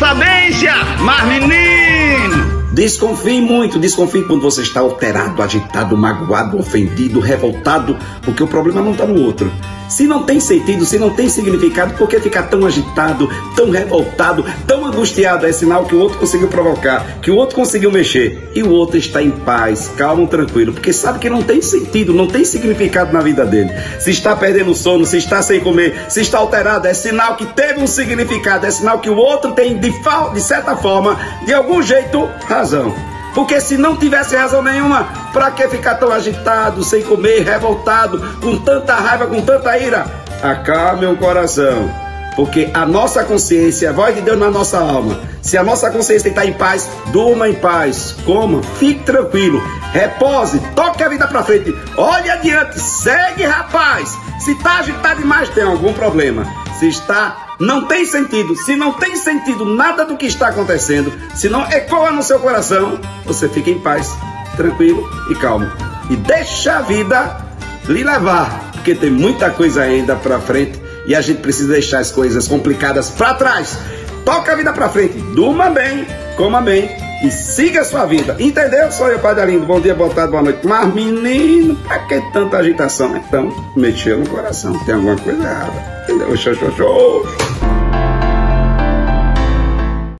sabência, mas menino Desconfie muito, desconfie quando você está alterado, agitado, magoado, ofendido, revoltado, porque o problema não está no outro. Se não tem sentido, se não tem significado, por que ficar tão agitado, tão revoltado, tão angustiado? É sinal que o outro conseguiu provocar, que o outro conseguiu mexer e o outro está em paz, calmo, tranquilo, porque sabe que não tem sentido, não tem significado na vida dele. Se está perdendo sono, se está sem comer, se está alterado, é sinal que teve um significado, é sinal que o outro tem, de, de certa forma, de algum jeito, razão. Porque se não tivesse razão nenhuma, para que ficar tão agitado, sem comer, revoltado, com tanta raiva, com tanta ira? Acalme o coração. Porque a nossa consciência, a voz de Deus na nossa alma, se a nossa consciência está em paz, durma em paz, coma, fique tranquilo, repose, toque a vida para frente, olhe adiante, segue, rapaz. Se está agitado demais, tem algum problema. Se está não tem sentido. Se não tem sentido nada do que está acontecendo, se não ecoa no seu coração, você fica em paz, tranquilo e calmo. E deixa a vida lhe levar, porque tem muita coisa ainda para frente e a gente precisa deixar as coisas complicadas para trás. Toca a vida para frente, durma bem, coma bem e siga a sua vida. Entendeu? Sou eu, Padre Lindo. Bom dia, boa tarde, boa noite. Mas, menino, pra que tanta agitação? Então, mexeu no coração. Tem alguma coisa errada. Entendeu? Show, show, show.